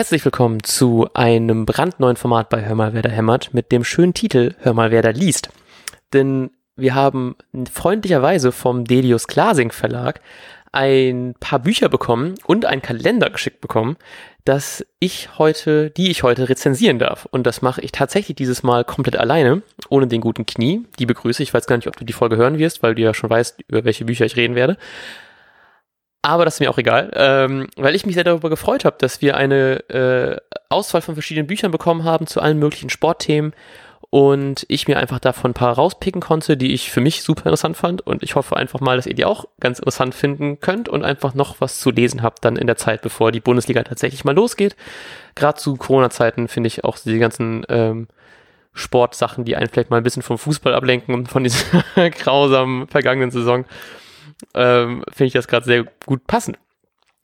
Herzlich willkommen zu einem brandneuen Format bei Hör mal, wer da hämmert mit dem schönen Titel Hör mal, wer da liest. Denn wir haben freundlicherweise vom Delius Glasing Verlag ein paar Bücher bekommen und einen Kalender geschickt bekommen, dass ich heute, die ich heute rezensieren darf. Und das mache ich tatsächlich dieses Mal komplett alleine, ohne den guten Knie. Die begrüße. Ich weiß gar nicht, ob du die Folge hören wirst, weil du ja schon weißt, über welche Bücher ich reden werde. Aber das ist mir auch egal, ähm, weil ich mich sehr darüber gefreut habe, dass wir eine äh, Auswahl von verschiedenen Büchern bekommen haben zu allen möglichen Sportthemen und ich mir einfach davon ein paar rauspicken konnte, die ich für mich super interessant fand und ich hoffe einfach mal, dass ihr die auch ganz interessant finden könnt und einfach noch was zu lesen habt dann in der Zeit, bevor die Bundesliga tatsächlich mal losgeht. Gerade zu Corona-Zeiten finde ich auch die ganzen ähm, Sportsachen, die einen vielleicht mal ein bisschen vom Fußball ablenken und von dieser grausamen vergangenen Saison ähm, finde ich das gerade sehr gut passend.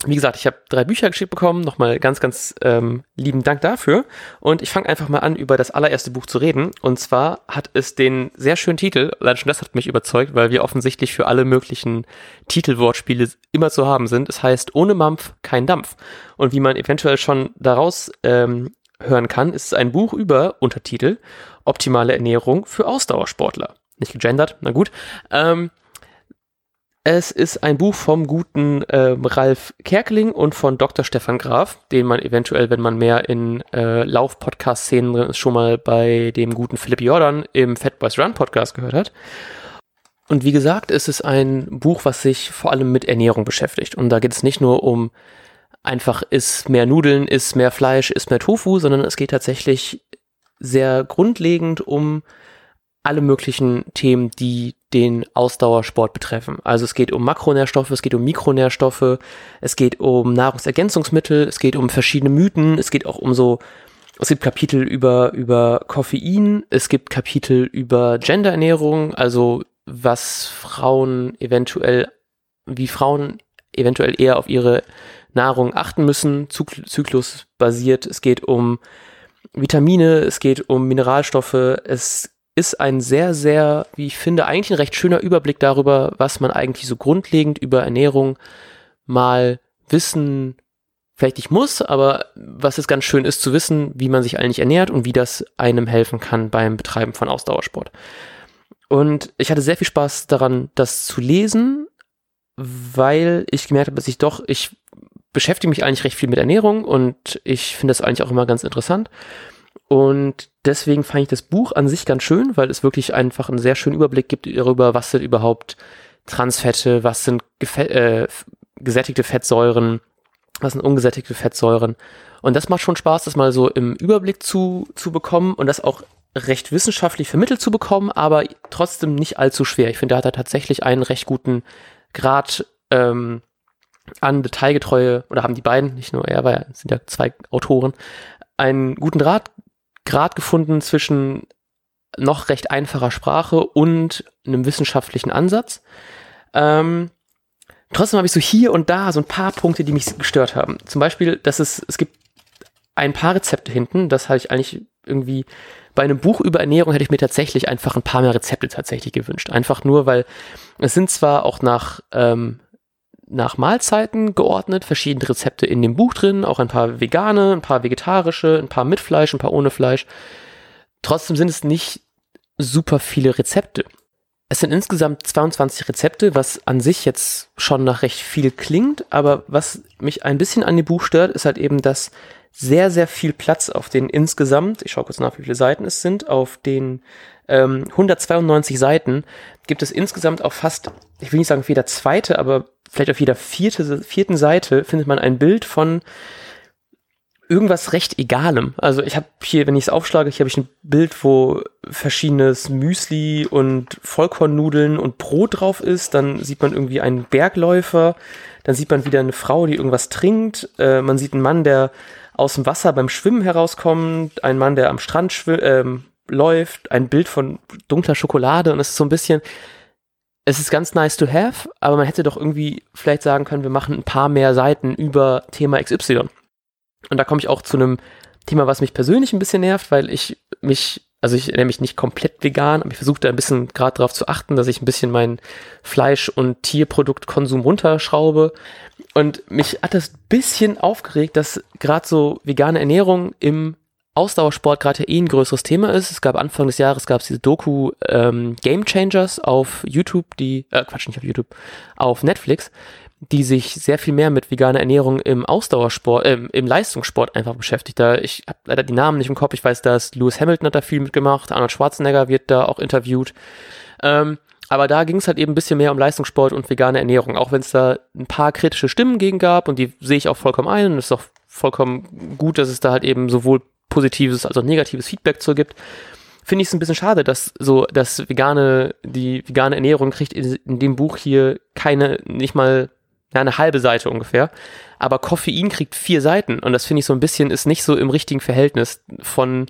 Wie gesagt, ich habe drei Bücher geschickt bekommen. Nochmal ganz, ganz ähm, lieben Dank dafür. Und ich fange einfach mal an, über das allererste Buch zu reden. Und zwar hat es den sehr schönen Titel, leider schon das hat mich überzeugt, weil wir offensichtlich für alle möglichen Titelwortspiele immer zu haben sind. Es heißt Ohne Mampf kein Dampf. Und wie man eventuell schon daraus ähm, hören kann, ist es ein Buch über Untertitel Optimale Ernährung für Ausdauersportler. Nicht gegendert, na gut. Ähm, es ist ein Buch vom guten äh, Ralf Kerkeling und von Dr. Stefan Graf, den man eventuell, wenn man mehr in äh, Lauf-Podcast-Szenen drin ist, schon mal bei dem guten Philipp Jordan im Fat Boys Run Podcast gehört hat. Und wie gesagt, es ist ein Buch, was sich vor allem mit Ernährung beschäftigt. Und da geht es nicht nur um einfach ist mehr Nudeln, ist mehr Fleisch, ist mehr Tofu, sondern es geht tatsächlich sehr grundlegend um alle möglichen Themen, die den Ausdauersport betreffen. Also es geht um Makronährstoffe, es geht um Mikronährstoffe, es geht um Nahrungsergänzungsmittel, es geht um verschiedene Mythen, es geht auch um so, es gibt Kapitel über, über Koffein, es gibt Kapitel über Genderernährung, also was Frauen eventuell, wie Frauen eventuell eher auf ihre Nahrung achten müssen, zyklusbasiert. Es geht um Vitamine, es geht um Mineralstoffe, es ist ein sehr, sehr, wie ich finde, eigentlich ein recht schöner Überblick darüber, was man eigentlich so grundlegend über Ernährung mal wissen, vielleicht nicht muss, aber was es ganz schön ist zu wissen, wie man sich eigentlich ernährt und wie das einem helfen kann beim Betreiben von Ausdauersport. Und ich hatte sehr viel Spaß daran, das zu lesen, weil ich gemerkt habe, dass ich doch, ich beschäftige mich eigentlich recht viel mit Ernährung und ich finde das eigentlich auch immer ganz interessant. Und deswegen fand ich das Buch an sich ganz schön, weil es wirklich einfach einen sehr schönen Überblick gibt darüber, was sind überhaupt Transfette, was sind äh, gesättigte Fettsäuren, was sind ungesättigte Fettsäuren. Und das macht schon Spaß, das mal so im Überblick zu, zu bekommen und das auch recht wissenschaftlich vermittelt zu bekommen, aber trotzdem nicht allzu schwer. Ich finde, da hat er tatsächlich einen recht guten Grad ähm, an Detailgetreue, oder haben die beiden, nicht nur er, weil sind ja zwei Autoren, einen guten Draht Grad gefunden zwischen noch recht einfacher Sprache und einem wissenschaftlichen Ansatz. Ähm, trotzdem habe ich so hier und da so ein paar Punkte, die mich gestört haben. Zum Beispiel, dass es, es gibt ein paar Rezepte hinten, das hatte ich eigentlich irgendwie bei einem Buch über Ernährung hätte ich mir tatsächlich einfach ein paar mehr Rezepte tatsächlich gewünscht. Einfach nur, weil es sind zwar auch nach ähm, nach Mahlzeiten geordnet, verschiedene Rezepte in dem Buch drin, auch ein paar vegane, ein paar vegetarische, ein paar mit Fleisch, ein paar ohne Fleisch. Trotzdem sind es nicht super viele Rezepte. Es sind insgesamt 22 Rezepte, was an sich jetzt schon nach recht viel klingt, aber was mich ein bisschen an dem Buch stört, ist halt eben, dass sehr, sehr viel Platz auf den insgesamt, ich schaue kurz nach, wie viele Seiten es sind, auf den ähm, 192 Seiten gibt es insgesamt auch fast, ich will nicht sagen jeder zweite, aber vielleicht auf jeder vierte, vierten Seite findet man ein Bild von irgendwas recht Egalem. Also ich habe hier, wenn ich es aufschlage, hier habe ich ein Bild, wo verschiedenes Müsli und Vollkornnudeln und Brot drauf ist. Dann sieht man irgendwie einen Bergläufer. Dann sieht man wieder eine Frau, die irgendwas trinkt. Äh, man sieht einen Mann, der aus dem Wasser beim Schwimmen herauskommt. Ein Mann, der am Strand ähm, läuft. Ein Bild von dunkler Schokolade. Und es ist so ein bisschen, es ist ganz nice to have, aber man hätte doch irgendwie vielleicht sagen können, wir machen ein paar mehr Seiten über Thema XY. Und da komme ich auch zu einem Thema, was mich persönlich ein bisschen nervt, weil ich mich, also ich ernähre mich nicht komplett vegan, aber ich versuche da ein bisschen gerade darauf zu achten, dass ich ein bisschen meinen Fleisch- und Tierproduktkonsum runterschraube. Und mich hat das bisschen aufgeregt, dass gerade so vegane Ernährung im Ausdauersport gerade eh ein größeres Thema ist. Es gab Anfang des Jahres gab es diese Doku ähm, Game Changers auf YouTube, die äh, Quatsch nicht auf YouTube, auf Netflix, die sich sehr viel mehr mit veganer Ernährung im Ausdauersport, äh, im Leistungssport einfach beschäftigt. Da ich habe leider die Namen nicht im Kopf. Ich weiß, dass Lewis Hamilton hat da viel mitgemacht, Arnold Schwarzenegger wird da auch interviewt. Ähm, aber da ging es halt eben ein bisschen mehr um Leistungssport und vegane Ernährung, auch wenn es da ein paar kritische Stimmen gegen gab und die sehe ich auch vollkommen ein und ist auch vollkommen gut, dass es da halt eben sowohl positives als auch negatives Feedback zu gibt. Finde ich es ein bisschen schade, dass so das vegane, die vegane Ernährung kriegt in, in dem Buch hier keine, nicht mal ja, eine halbe Seite ungefähr. Aber Koffein kriegt vier Seiten und das finde ich so ein bisschen ist nicht so im richtigen Verhältnis von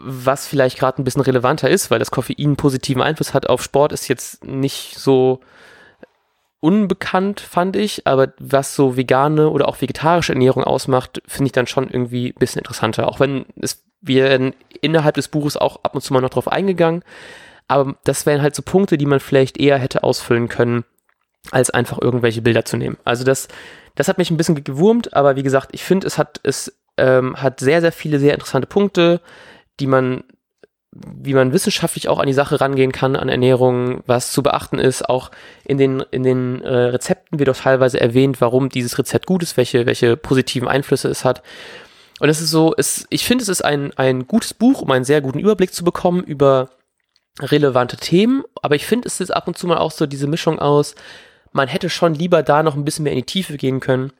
was vielleicht gerade ein bisschen relevanter ist, weil das Koffein positiven Einfluss hat auf Sport, ist jetzt nicht so unbekannt, fand ich, aber was so vegane oder auch vegetarische Ernährung ausmacht, finde ich dann schon irgendwie ein bisschen interessanter. Auch wenn es wir innerhalb des Buches auch ab und zu mal noch drauf eingegangen, aber das wären halt so Punkte, die man vielleicht eher hätte ausfüllen können, als einfach irgendwelche Bilder zu nehmen. Also das, das hat mich ein bisschen gewurmt, aber wie gesagt, ich finde, es hat, es ähm, hat sehr, sehr viele sehr interessante Punkte die man, wie man wissenschaftlich auch an die Sache rangehen kann, an Ernährung, was zu beachten ist. Auch in den, in den äh, Rezepten wird auch teilweise erwähnt, warum dieses Rezept gut ist, welche, welche positiven Einflüsse es hat. Und es ist so, es, ich finde, es ist ein, ein gutes Buch, um einen sehr guten Überblick zu bekommen über relevante Themen. Aber ich finde, es ist ab und zu mal auch so diese Mischung aus, man hätte schon lieber da noch ein bisschen mehr in die Tiefe gehen können.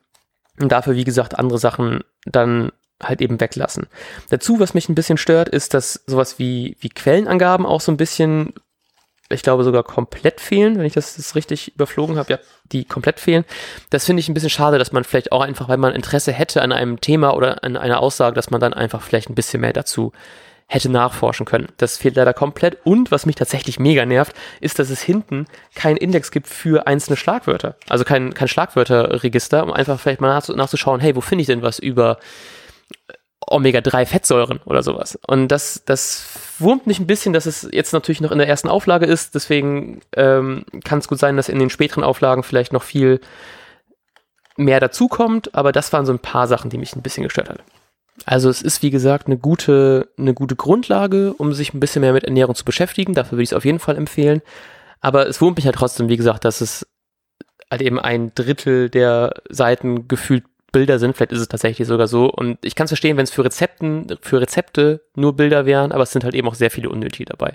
Und dafür, wie gesagt, andere Sachen dann halt eben weglassen. Dazu, was mich ein bisschen stört, ist, dass sowas wie, wie Quellenangaben auch so ein bisschen, ich glaube sogar komplett fehlen, wenn ich das, das richtig überflogen habe, ja, die komplett fehlen. Das finde ich ein bisschen schade, dass man vielleicht auch einfach, weil man Interesse hätte an einem Thema oder an einer Aussage, dass man dann einfach vielleicht ein bisschen mehr dazu hätte nachforschen können. Das fehlt leider komplett. Und was mich tatsächlich mega nervt, ist, dass es hinten keinen Index gibt für einzelne Schlagwörter. Also kein, kein Schlagwörterregister, um einfach vielleicht mal nachzuschauen, hey, wo finde ich denn was über Omega-3-Fettsäuren oder sowas. Und das, das wurmt mich ein bisschen, dass es jetzt natürlich noch in der ersten Auflage ist. Deswegen ähm, kann es gut sein, dass in den späteren Auflagen vielleicht noch viel mehr dazukommt. Aber das waren so ein paar Sachen, die mich ein bisschen gestört haben. Also es ist, wie gesagt, eine gute, eine gute Grundlage, um sich ein bisschen mehr mit Ernährung zu beschäftigen. Dafür würde ich es auf jeden Fall empfehlen. Aber es wurmt mich halt trotzdem, wie gesagt, dass es halt eben ein Drittel der Seiten gefühlt Bilder sind, vielleicht ist es tatsächlich sogar so. Und ich kann es verstehen, wenn es für Rezepten, für Rezepte nur Bilder wären, aber es sind halt eben auch sehr viele unnötige dabei.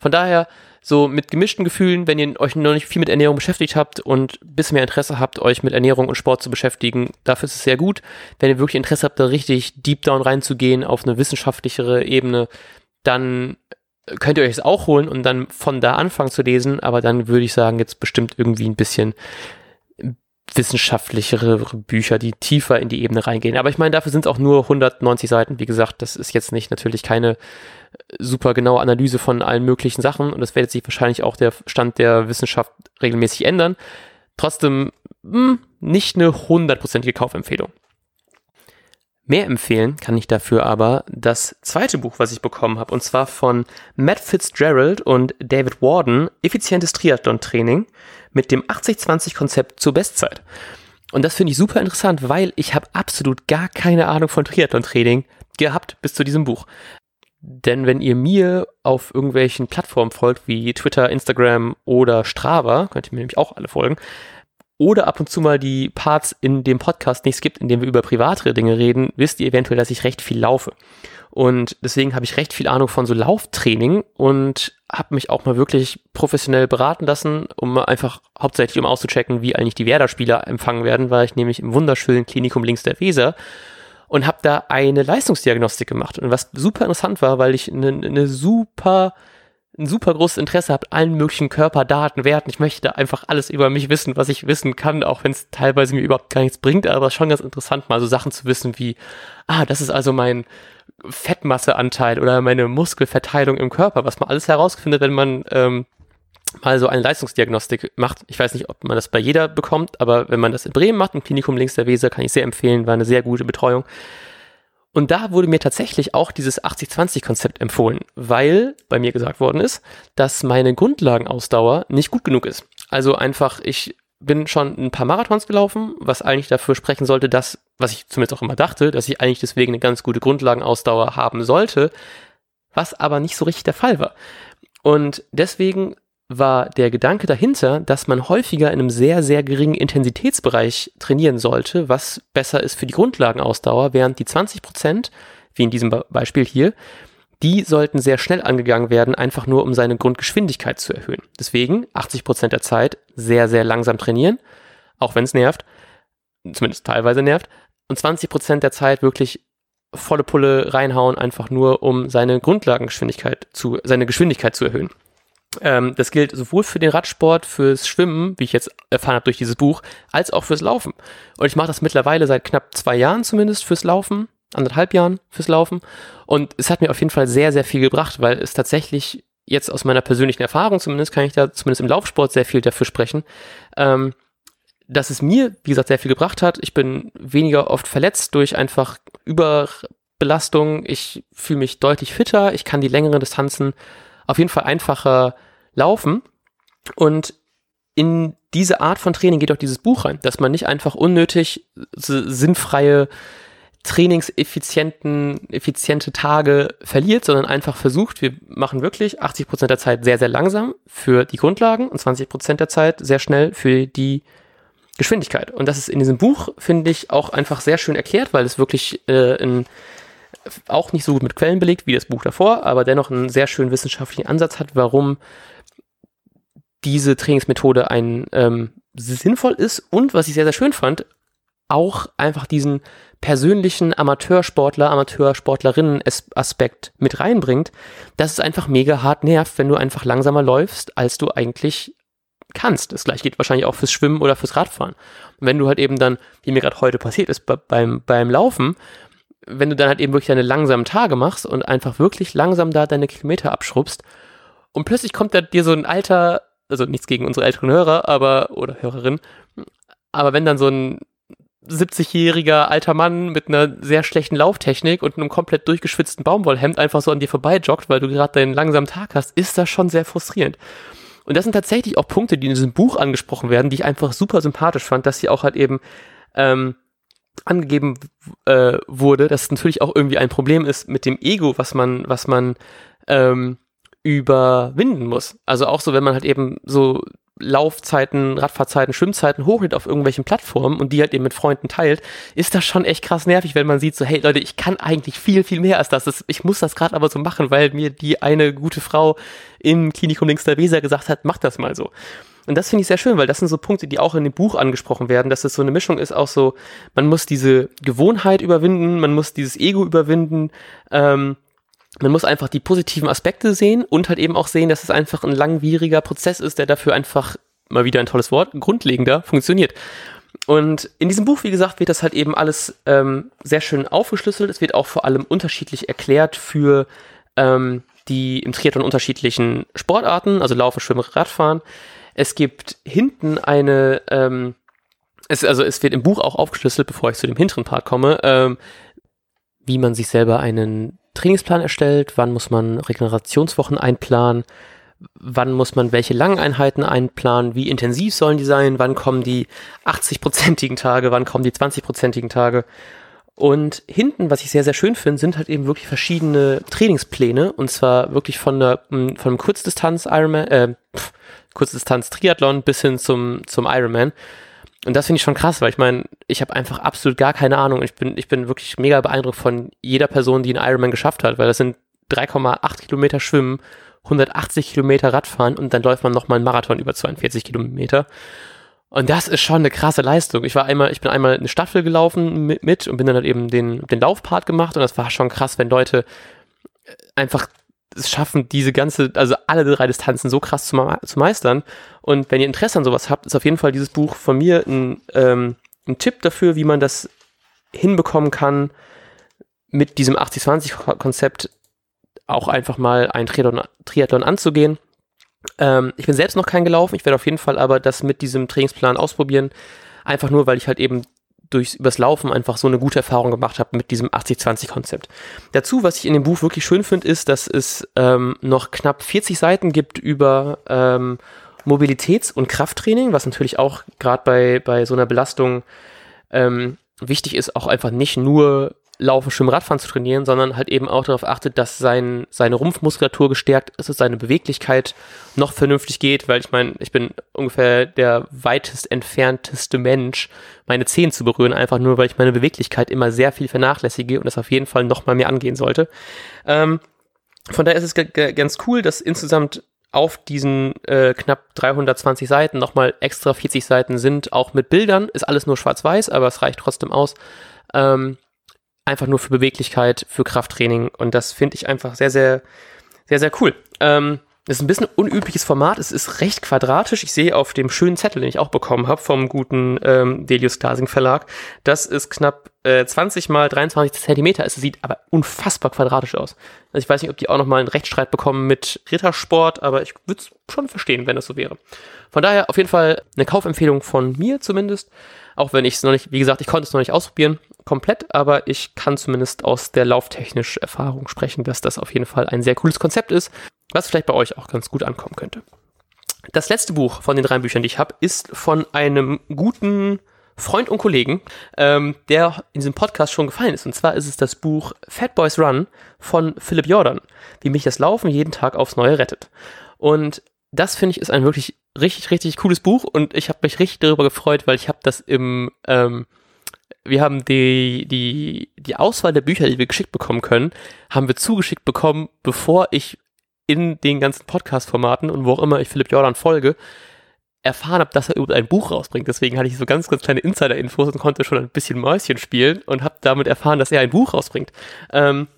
Von daher, so mit gemischten Gefühlen, wenn ihr euch noch nicht viel mit Ernährung beschäftigt habt und ein bisschen mehr Interesse habt, euch mit Ernährung und Sport zu beschäftigen, dafür ist es sehr gut. Wenn ihr wirklich Interesse habt, da richtig deep down reinzugehen, auf eine wissenschaftlichere Ebene, dann könnt ihr euch es auch holen und dann von da anfangen zu lesen, aber dann würde ich sagen, jetzt bestimmt irgendwie ein bisschen wissenschaftlichere Bücher, die tiefer in die Ebene reingehen. Aber ich meine, dafür sind es auch nur 190 Seiten. Wie gesagt, das ist jetzt nicht natürlich keine super genaue Analyse von allen möglichen Sachen und das wird sich wahrscheinlich auch der Stand der Wissenschaft regelmäßig ändern. Trotzdem mh, hm, nicht eine hundertprozentige Kaufempfehlung. Mehr empfehlen kann ich dafür aber das zweite Buch, was ich bekommen habe, und zwar von Matt Fitzgerald und David Warden, Effizientes Triathlon-Training mit dem 80-20-Konzept zur Bestzeit. Und das finde ich super interessant, weil ich habe absolut gar keine Ahnung von Triathlon-Training gehabt bis zu diesem Buch. Denn wenn ihr mir auf irgendwelchen Plattformen folgt, wie Twitter, Instagram oder Strava, könnt ihr mir nämlich auch alle folgen, oder ab und zu mal die Parts in dem Podcast nicht gibt, in dem wir über privatere Dinge reden, wisst ihr eventuell, dass ich recht viel laufe. Und deswegen habe ich recht viel Ahnung von so Lauftraining und habe mich auch mal wirklich professionell beraten lassen, um einfach hauptsächlich um auszuchecken, wie eigentlich die Werder-Spieler empfangen werden, weil ich nämlich im wunderschönen Klinikum links der Weser und habe da eine Leistungsdiagnostik gemacht. Und was super interessant war, weil ich eine, eine super ein super großes Interesse habt, allen möglichen Körperdaten, Werten. Ich möchte da einfach alles über mich wissen, was ich wissen kann, auch wenn es teilweise mir überhaupt gar nichts bringt, aber schon ganz interessant, mal so Sachen zu wissen wie, ah, das ist also mein Fettmasseanteil oder meine Muskelverteilung im Körper, was man alles herausfindet, wenn man ähm, mal so eine Leistungsdiagnostik macht. Ich weiß nicht, ob man das bei jeder bekommt, aber wenn man das in Bremen macht, im Klinikum links der Weser, kann ich sehr empfehlen, war eine sehr gute Betreuung. Und da wurde mir tatsächlich auch dieses 80-20-Konzept empfohlen, weil bei mir gesagt worden ist, dass meine Grundlagenausdauer nicht gut genug ist. Also einfach, ich bin schon ein paar Marathons gelaufen, was eigentlich dafür sprechen sollte, dass, was ich zumindest auch immer dachte, dass ich eigentlich deswegen eine ganz gute Grundlagenausdauer haben sollte, was aber nicht so richtig der Fall war. Und deswegen war der Gedanke dahinter, dass man häufiger in einem sehr, sehr geringen Intensitätsbereich trainieren sollte, was besser ist für die Grundlagenausdauer, während die 20 Prozent, wie in diesem Beispiel hier, die sollten sehr schnell angegangen werden, einfach nur um seine Grundgeschwindigkeit zu erhöhen. Deswegen 80 Prozent der Zeit sehr, sehr langsam trainieren, auch wenn es nervt, zumindest teilweise nervt, und 20 Prozent der Zeit wirklich volle Pulle reinhauen, einfach nur um seine Grundlagengeschwindigkeit zu, seine Geschwindigkeit zu erhöhen. Ähm, das gilt sowohl für den Radsport, fürs Schwimmen, wie ich jetzt erfahren habe durch dieses Buch, als auch fürs Laufen. Und ich mache das mittlerweile seit knapp zwei Jahren zumindest fürs Laufen, anderthalb Jahren fürs Laufen. Und es hat mir auf jeden Fall sehr, sehr viel gebracht, weil es tatsächlich jetzt aus meiner persönlichen Erfahrung zumindest, kann ich da zumindest im Laufsport sehr viel dafür sprechen, ähm, dass es mir, wie gesagt, sehr viel gebracht hat. Ich bin weniger oft verletzt durch einfach Überbelastung. Ich fühle mich deutlich fitter. Ich kann die längeren Distanzen auf jeden Fall einfacher laufen. Und in diese Art von Training geht auch dieses Buch rein, dass man nicht einfach unnötig sinnfreie trainingseffizienten, effiziente Tage verliert, sondern einfach versucht, wir machen wirklich 80 Prozent der Zeit sehr, sehr langsam für die Grundlagen und 20 Prozent der Zeit sehr schnell für die Geschwindigkeit. Und das ist in diesem Buch, finde ich, auch einfach sehr schön erklärt, weil es wirklich äh, ein, auch nicht so gut mit Quellen belegt wie das Buch davor, aber dennoch einen sehr schönen wissenschaftlichen Ansatz hat, warum diese Trainingsmethode ein ähm, sinnvoll ist und was ich sehr, sehr schön fand, auch einfach diesen persönlichen Amateursportler, Amateursportlerinnen-Aspekt mit reinbringt, dass es einfach mega hart nervt, wenn du einfach langsamer läufst, als du eigentlich kannst. Das gleiche geht wahrscheinlich auch fürs Schwimmen oder fürs Radfahren. Und wenn du halt eben dann, wie mir gerade heute passiert ist, beim, beim Laufen, wenn du dann halt eben wirklich deine langsamen Tage machst und einfach wirklich langsam da deine Kilometer abschrubbst und plötzlich kommt da dir so ein alter, also nichts gegen unsere älteren Hörer, aber, oder Hörerin, aber wenn dann so ein 70-jähriger alter Mann mit einer sehr schlechten Lauftechnik und einem komplett durchgeschwitzten Baumwollhemd einfach so an dir vorbei joggt, weil du gerade deinen langsamen Tag hast, ist das schon sehr frustrierend. Und das sind tatsächlich auch Punkte, die in diesem Buch angesprochen werden, die ich einfach super sympathisch fand, dass sie auch halt eben ähm, angegeben äh, wurde, dass es natürlich auch irgendwie ein Problem ist mit dem Ego, was man, was man ähm, überwinden muss. Also auch so, wenn man halt eben so Laufzeiten, Radfahrzeiten, Schwimmzeiten hochlädt auf irgendwelchen Plattformen und die halt eben mit Freunden teilt, ist das schon echt krass nervig, wenn man sieht so, hey Leute, ich kann eigentlich viel, viel mehr als das. Ich muss das gerade aber so machen, weil mir die eine gute Frau im Klinikum links der Weser gesagt hat, mach das mal so. Und das finde ich sehr schön, weil das sind so Punkte, die auch in dem Buch angesprochen werden, dass es so eine Mischung ist, auch so, man muss diese Gewohnheit überwinden, man muss dieses Ego überwinden, ähm, man muss einfach die positiven Aspekte sehen und halt eben auch sehen, dass es einfach ein langwieriger Prozess ist, der dafür einfach, mal wieder ein tolles Wort, grundlegender funktioniert. Und in diesem Buch, wie gesagt, wird das halt eben alles ähm, sehr schön aufgeschlüsselt. Es wird auch vor allem unterschiedlich erklärt für ähm, die im Triathlon unterschiedlichen Sportarten, also Laufen, Schwimmen, Radfahren. Es gibt hinten eine, ähm, es, also es wird im Buch auch aufgeschlüsselt, bevor ich zu dem hinteren Part komme, ähm, wie man sich selber einen Trainingsplan erstellt, wann muss man Regenerationswochen einplanen, wann muss man welche langen Einheiten einplanen, wie intensiv sollen die sein, wann kommen die 80-prozentigen Tage, wann kommen die 20-prozentigen Tage. Und hinten, was ich sehr, sehr schön finde, sind halt eben wirklich verschiedene Trainingspläne. Und zwar wirklich von der, von einem Kurzdistanz Ironman, äh, Kurzdistanz Triathlon bis hin zum, zum Ironman. Und das finde ich schon krass, weil ich meine, ich habe einfach absolut gar keine Ahnung. Ich bin, ich bin wirklich mega beeindruckt von jeder Person, die einen Ironman geschafft hat, weil das sind 3,8 Kilometer Schwimmen, 180 Kilometer Radfahren und dann läuft man nochmal einen Marathon über 42 Kilometer. Und das ist schon eine krasse Leistung. Ich war einmal, ich bin einmal eine Staffel gelaufen mit, mit und bin dann halt eben den, den Laufpart gemacht und das war schon krass, wenn Leute einfach es schaffen, diese ganze, also alle drei Distanzen so krass zu, zu, meistern. Und wenn ihr Interesse an sowas habt, ist auf jeden Fall dieses Buch von mir ein, ähm, ein Tipp dafür, wie man das hinbekommen kann, mit diesem 80-20-Konzept auch einfach mal ein Triathlon, Triathlon anzugehen. Ähm, ich bin selbst noch kein gelaufen, ich werde auf jeden Fall aber das mit diesem Trainingsplan ausprobieren. Einfach nur, weil ich halt eben durchs übers Laufen einfach so eine gute Erfahrung gemacht habe mit diesem 80-20-Konzept. Dazu, was ich in dem Buch wirklich schön finde, ist, dass es ähm, noch knapp 40 Seiten gibt über ähm, Mobilitäts- und Krafttraining, was natürlich auch gerade bei, bei so einer Belastung ähm, wichtig ist, auch einfach nicht nur Laufen, Schwimmen, Radfahren zu trainieren, sondern halt eben auch darauf achtet, dass sein, seine Rumpfmuskulatur gestärkt ist, dass seine Beweglichkeit noch vernünftig geht, weil ich meine, ich bin ungefähr der weitest entfernteste Mensch, meine Zehen zu berühren, einfach nur, weil ich meine Beweglichkeit immer sehr viel vernachlässige und das auf jeden Fall noch mal mehr angehen sollte. Ähm, von daher ist es ganz cool, dass insgesamt auf diesen äh, knapp 320 Seiten nochmal extra 40 Seiten sind, auch mit Bildern. Ist alles nur schwarz-weiß, aber es reicht trotzdem aus. Ähm, einfach nur für Beweglichkeit, für Krafttraining. Und das finde ich einfach sehr, sehr, sehr, sehr cool. Ähm, das ist ein bisschen unübliches Format. Es ist recht quadratisch. Ich sehe auf dem schönen Zettel, den ich auch bekommen habe vom guten ähm, Delius Glasing Verlag, das ist knapp äh, 20 mal 23 Zentimeter. Es sieht aber unfassbar quadratisch aus. Also ich weiß nicht, ob die auch nochmal einen Rechtsstreit bekommen mit Rittersport, aber ich würde es schon verstehen, wenn das so wäre. Von daher auf jeden Fall eine Kaufempfehlung von mir zumindest. Auch wenn ich es noch nicht, wie gesagt, ich konnte es noch nicht ausprobieren, komplett, aber ich kann zumindest aus der lauftechnischen Erfahrung sprechen, dass das auf jeden Fall ein sehr cooles Konzept ist, was vielleicht bei euch auch ganz gut ankommen könnte. Das letzte Buch von den drei Büchern, die ich habe, ist von einem guten Freund und Kollegen, ähm, der in diesem Podcast schon gefallen ist. Und zwar ist es das Buch Fat Boys Run von Philipp Jordan, wie mich das Laufen jeden Tag aufs Neue rettet. Und das finde ich ist ein wirklich richtig, richtig cooles Buch und ich habe mich richtig darüber gefreut, weil ich habe das im, ähm, wir haben die, die, die Auswahl der Bücher, die wir geschickt bekommen können, haben wir zugeschickt bekommen, bevor ich in den ganzen Podcast-Formaten und wo auch immer ich Philipp Jordan folge, erfahren habe, dass er überhaupt ein Buch rausbringt. Deswegen hatte ich so ganz, ganz kleine Insider-Infos und konnte schon ein bisschen Mäuschen spielen und habe damit erfahren, dass er ein Buch rausbringt. Ähm,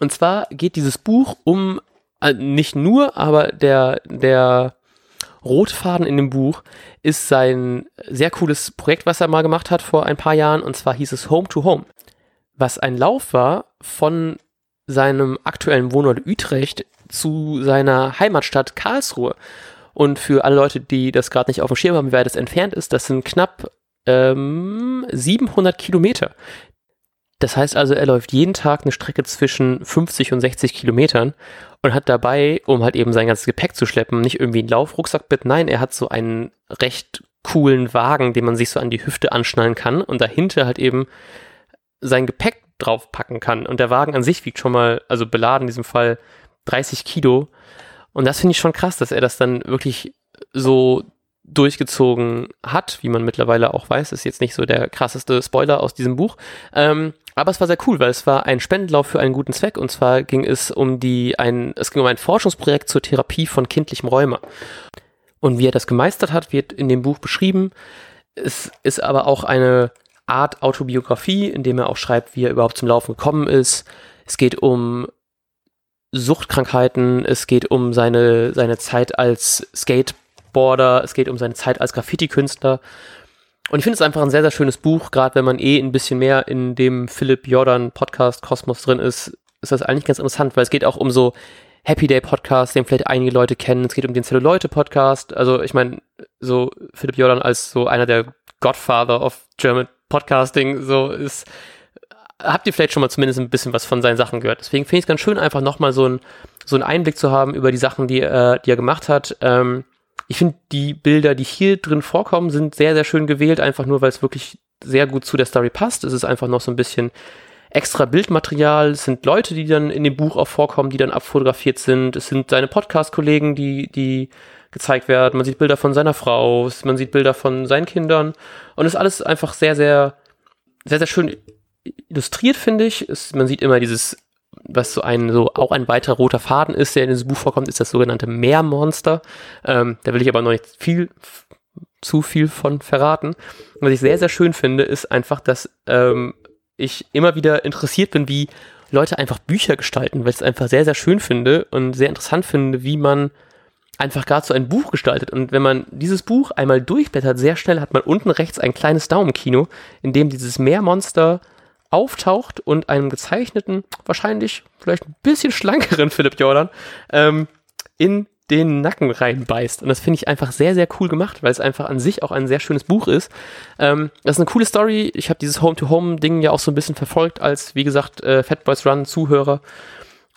und zwar geht dieses Buch um, äh, nicht nur, aber der, der Rotfaden in dem Buch ist sein sehr cooles Projekt, was er mal gemacht hat vor ein paar Jahren, und zwar hieß es Home to Home, was ein Lauf war von seinem aktuellen Wohnort Utrecht zu seiner Heimatstadt Karlsruhe. Und für alle Leute, die das gerade nicht auf dem Schirm haben, wie weit es entfernt ist, das sind knapp ähm, 700 Kilometer. Das heißt also, er läuft jeden Tag eine Strecke zwischen 50 und 60 Kilometern und hat dabei, um halt eben sein ganzes Gepäck zu schleppen, nicht irgendwie einen Laufrucksack mit, nein, er hat so einen recht coolen Wagen, den man sich so an die Hüfte anschnallen kann und dahinter halt eben sein Gepäck draufpacken kann. Und der Wagen an sich wiegt schon mal, also beladen in diesem Fall 30 Kilo. Und das finde ich schon krass, dass er das dann wirklich so durchgezogen hat, wie man mittlerweile auch weiß, ist jetzt nicht so der krasseste Spoiler aus diesem Buch. Ähm, aber es war sehr cool, weil es war ein Spendenlauf für einen guten Zweck und zwar ging es um die ein es ging um ein Forschungsprojekt zur Therapie von kindlichem Rheuma. Und wie er das gemeistert hat, wird in dem Buch beschrieben. Es ist aber auch eine Art Autobiografie, in dem er auch schreibt, wie er überhaupt zum Laufen gekommen ist. Es geht um Suchtkrankheiten, es geht um seine, seine Zeit als Skateboarder, es geht um seine Zeit als Graffiti-Künstler und ich finde es einfach ein sehr, sehr schönes Buch, gerade wenn man eh ein bisschen mehr in dem Philipp Jordan Podcast Kosmos drin ist, ist das eigentlich ganz interessant, weil es geht auch um so Happy Day Podcast, den vielleicht einige Leute kennen. Es geht um den Celluleute Podcast. Also ich meine, so Philipp Jordan als so einer der Godfather of German Podcasting, so ist, habt ihr vielleicht schon mal zumindest ein bisschen was von seinen Sachen gehört. Deswegen finde ich es ganz schön, einfach nochmal so, ein, so einen Einblick zu haben über die Sachen, die, äh, die er gemacht hat. Ähm, ich finde, die Bilder, die hier drin vorkommen, sind sehr, sehr schön gewählt, einfach nur, weil es wirklich sehr gut zu der Story passt. Es ist einfach noch so ein bisschen extra Bildmaterial. Es sind Leute, die dann in dem Buch auch vorkommen, die dann abfotografiert sind. Es sind seine Podcast-Kollegen, die, die gezeigt werden. Man sieht Bilder von seiner Frau, man sieht Bilder von seinen Kindern. Und es ist alles einfach sehr, sehr, sehr, sehr schön illustriert, finde ich. Es, man sieht immer dieses was so ein, so auch ein weiterer roter Faden ist, der in diesem Buch vorkommt, ist das sogenannte Meermonster. Ähm, da will ich aber noch nicht viel, zu viel von verraten. Was ich sehr, sehr schön finde, ist einfach, dass ähm, ich immer wieder interessiert bin, wie Leute einfach Bücher gestalten, weil ich es einfach sehr, sehr schön finde und sehr interessant finde, wie man einfach gerade so ein Buch gestaltet. Und wenn man dieses Buch einmal durchblättert, sehr schnell hat man unten rechts ein kleines Daumenkino, in dem dieses Meermonster auftaucht und einem gezeichneten, wahrscheinlich vielleicht ein bisschen schlankeren Philipp Jordan ähm, in den Nacken reinbeißt. Und das finde ich einfach sehr, sehr cool gemacht, weil es einfach an sich auch ein sehr schönes Buch ist. Ähm, das ist eine coole Story. Ich habe dieses Home-to-Home-Ding ja auch so ein bisschen verfolgt als, wie gesagt, äh, Fat Boys Run-Zuhörer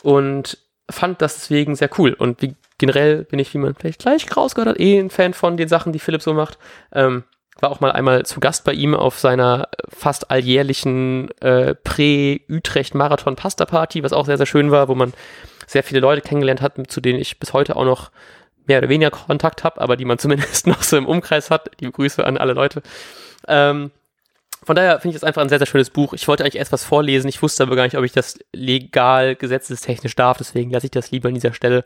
und fand das deswegen sehr cool. Und wie generell bin ich, wie man vielleicht gleich rausgehört hat, eh ein Fan von den Sachen, die Philipp so macht. Ähm, war auch mal einmal zu Gast bei ihm auf seiner fast alljährlichen äh, Prä-Utrecht-Marathon-Pasta-Party, was auch sehr, sehr schön war, wo man sehr viele Leute kennengelernt hat, zu denen ich bis heute auch noch mehr oder weniger Kontakt habe, aber die man zumindest noch so im Umkreis hat. Die Grüße an alle Leute. Ähm, von daher finde ich das einfach ein sehr, sehr schönes Buch. Ich wollte eigentlich erst was vorlesen. Ich wusste aber gar nicht, ob ich das legal gesetzestechnisch darf. Deswegen lasse ich das lieber an dieser Stelle.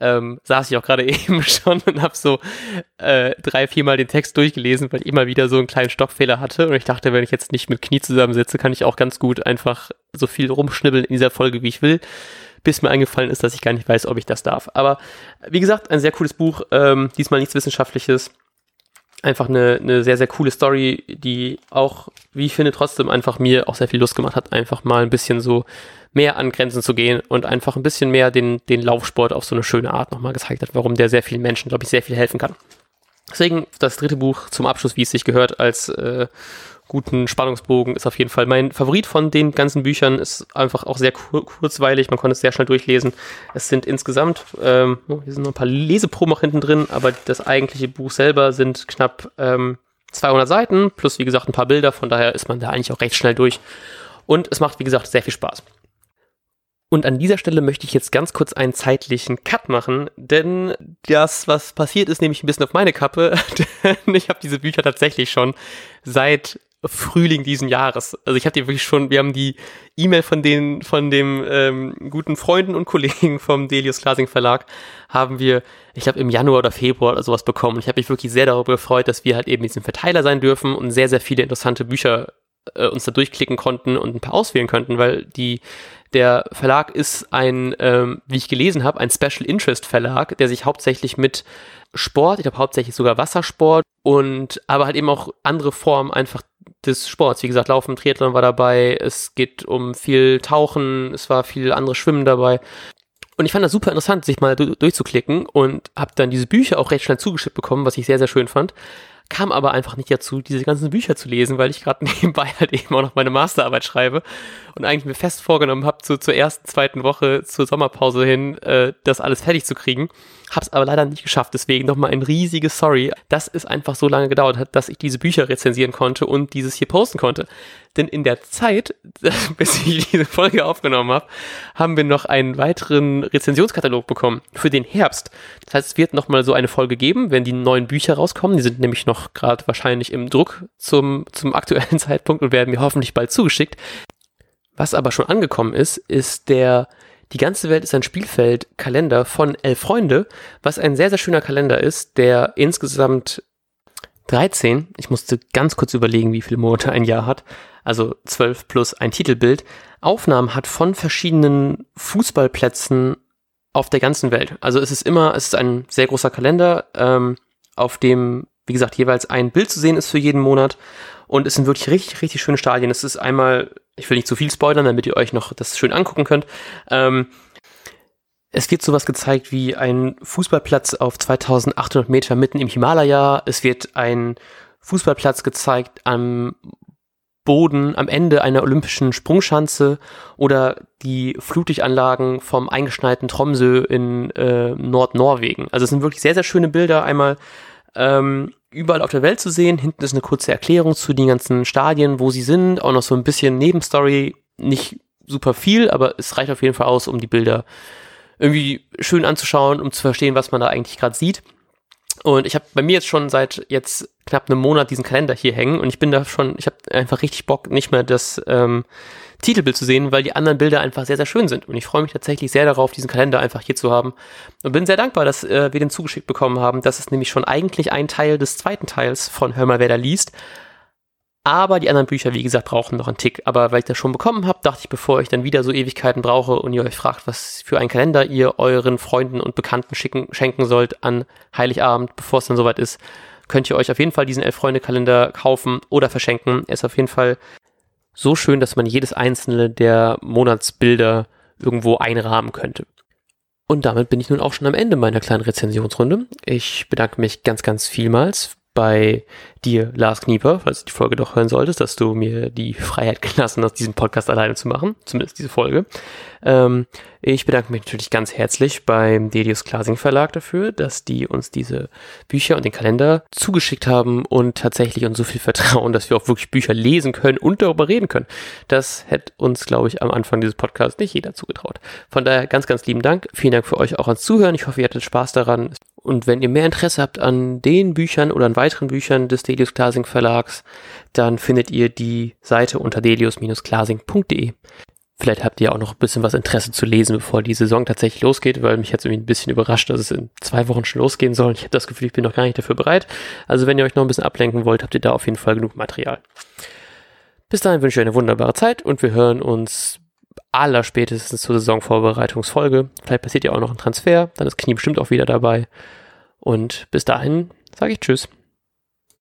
Ähm, saß ich auch gerade eben schon und habe so äh, drei, viermal den Text durchgelesen, weil ich immer wieder so einen kleinen Stockfehler hatte. Und ich dachte, wenn ich jetzt nicht mit Knie zusammensitze, kann ich auch ganz gut einfach so viel rumschnibbeln in dieser Folge, wie ich will. Bis mir eingefallen ist, dass ich gar nicht weiß, ob ich das darf. Aber wie gesagt, ein sehr cooles Buch. Ähm, diesmal nichts Wissenschaftliches einfach eine, eine sehr, sehr coole Story, die auch, wie ich finde, trotzdem einfach mir auch sehr viel Lust gemacht hat, einfach mal ein bisschen so mehr an Grenzen zu gehen und einfach ein bisschen mehr den, den Laufsport auf so eine schöne Art nochmal gezeigt hat, warum der sehr vielen Menschen, glaube ich, sehr viel helfen kann. Deswegen das dritte Buch zum Abschluss, wie es sich gehört, als äh, guten Spannungsbogen ist auf jeden Fall mein Favorit von den ganzen Büchern. Ist einfach auch sehr kur kurzweilig, man konnte es sehr schnell durchlesen. Es sind insgesamt, ähm, oh, hier sind noch ein paar Leseproben auch hinten drin, aber das eigentliche Buch selber sind knapp ähm, 200 Seiten, plus wie gesagt ein paar Bilder, von daher ist man da eigentlich auch recht schnell durch. Und es macht, wie gesagt, sehr viel Spaß. Und an dieser Stelle möchte ich jetzt ganz kurz einen zeitlichen Cut machen, denn das, was passiert ist, nehme ich ein bisschen auf meine Kappe. denn ich habe diese Bücher tatsächlich schon seit Frühling diesen Jahres. Also ich hatte wirklich schon, wir haben die E-Mail von den, von dem ähm, guten Freunden und Kollegen vom Delius Glasing Verlag, haben wir, ich glaube, im Januar oder Februar oder sowas bekommen. Und ich habe mich wirklich sehr darüber gefreut, dass wir halt eben diesen Verteiler sein dürfen und sehr, sehr viele interessante Bücher äh, uns da durchklicken konnten und ein paar auswählen könnten, weil die der Verlag ist ein, ähm, wie ich gelesen habe, ein Special Interest Verlag, der sich hauptsächlich mit Sport, ich glaube hauptsächlich sogar Wassersport und aber halt eben auch andere Formen einfach des Sports. Wie gesagt, Laufen, Triathlon war dabei, es geht um viel Tauchen, es war viel andere Schwimmen dabei. Und ich fand das super interessant, sich mal durchzuklicken und habe dann diese Bücher auch recht schnell zugeschickt bekommen, was ich sehr, sehr schön fand kam aber einfach nicht dazu, diese ganzen Bücher zu lesen, weil ich gerade nebenbei halt eben auch noch meine Masterarbeit schreibe und eigentlich mir fest vorgenommen habe, zu, zur ersten, zweiten Woche zur Sommerpause hin, äh, das alles fertig zu kriegen. Hab's aber leider nicht geschafft. Deswegen nochmal ein riesiges Sorry, dass es einfach so lange gedauert hat, dass ich diese Bücher rezensieren konnte und dieses hier posten konnte. Denn in der Zeit, bis ich diese Folge aufgenommen habe, haben wir noch einen weiteren Rezensionskatalog bekommen für den Herbst. Das heißt, es wird nochmal so eine Folge geben, wenn die neuen Bücher rauskommen. Die sind nämlich noch gerade wahrscheinlich im Druck zum, zum aktuellen Zeitpunkt und werden mir hoffentlich bald zugeschickt. Was aber schon angekommen ist, ist der Die ganze Welt ist ein Spielfeld Kalender von Elf Freunde, was ein sehr, sehr schöner Kalender ist, der insgesamt 13, ich musste ganz kurz überlegen, wie viele Monate ein Jahr hat, also 12 plus ein Titelbild, Aufnahmen hat von verschiedenen Fußballplätzen auf der ganzen Welt. Also es ist immer, es ist ein sehr großer Kalender, ähm, auf dem, wie gesagt, jeweils ein Bild zu sehen ist für jeden Monat. Und es sind wirklich richtig, richtig schöne Stadien. Es ist einmal ich will nicht zu viel spoilern, damit ihr euch noch das schön angucken könnt. Ähm, es wird sowas gezeigt wie ein Fußballplatz auf 2800 Meter mitten im Himalaya. Es wird ein Fußballplatz gezeigt am Boden am Ende einer olympischen Sprungschanze oder die Flutlichtanlagen vom eingeschneiten Tromsø in äh, Nordnorwegen. Also es sind wirklich sehr, sehr schöne Bilder. Einmal ähm, überall auf der Welt zu sehen. Hinten ist eine kurze Erklärung zu den ganzen Stadien, wo sie sind. Auch noch so ein bisschen Nebenstory. Nicht super viel, aber es reicht auf jeden Fall aus, um die Bilder irgendwie schön anzuschauen, um zu verstehen, was man da eigentlich gerade sieht. Und ich habe bei mir jetzt schon seit jetzt knapp einem Monat diesen Kalender hier hängen und ich bin da schon, ich habe einfach richtig Bock, nicht mehr das ähm, Titelbild zu sehen, weil die anderen Bilder einfach sehr, sehr schön sind. Und ich freue mich tatsächlich sehr darauf, diesen Kalender einfach hier zu haben. Und bin sehr dankbar, dass äh, wir den zugeschickt bekommen haben. Das ist nämlich schon eigentlich ein Teil des zweiten Teils von Hör mal, wer da liest. Aber die anderen Bücher, wie gesagt, brauchen noch einen Tick. Aber weil ich das schon bekommen habe, dachte ich, bevor ich dann wieder so Ewigkeiten brauche und ihr euch fragt, was für einen Kalender ihr euren Freunden und Bekannten schicken, schenken sollt an Heiligabend, bevor es dann soweit ist, könnt ihr euch auf jeden Fall diesen Elf-Freunde-Kalender kaufen oder verschenken. Er ist auf jeden Fall so schön, dass man jedes einzelne der Monatsbilder irgendwo einrahmen könnte. Und damit bin ich nun auch schon am Ende meiner kleinen Rezensionsrunde. Ich bedanke mich ganz, ganz vielmals bei dir, Lars Knieper, falls du die Folge doch hören solltest, dass du mir die Freiheit gelassen hast, diesen Podcast alleine zu machen, zumindest diese Folge. Ähm, ich bedanke mich natürlich ganz herzlich beim Dedius Klasing Verlag dafür, dass die uns diese Bücher und den Kalender zugeschickt haben und tatsächlich uns so viel vertrauen, dass wir auch wirklich Bücher lesen können und darüber reden können. Das hätte uns, glaube ich, am Anfang dieses Podcasts nicht jeder zugetraut. Von daher ganz, ganz lieben Dank. Vielen Dank für euch auch ans Zuhören. Ich hoffe, ihr hattet Spaß daran. Und wenn ihr mehr Interesse habt an den Büchern oder an weiteren Büchern des Delius Klasing Verlags, dann findet ihr die Seite unter delius-klasing.de. Vielleicht habt ihr auch noch ein bisschen was Interesse zu lesen, bevor die Saison tatsächlich losgeht, weil mich jetzt irgendwie ein bisschen überrascht, dass es in zwei Wochen schon losgehen soll. Ich habe das Gefühl, ich bin noch gar nicht dafür bereit. Also wenn ihr euch noch ein bisschen ablenken wollt, habt ihr da auf jeden Fall genug Material. Bis dahin wünsche ich eine wunderbare Zeit und wir hören uns allerspätestens zur Saisonvorbereitungsfolge. Vielleicht passiert ja auch noch ein Transfer, dann ist Knie bestimmt auch wieder dabei. Und bis dahin sage ich Tschüss.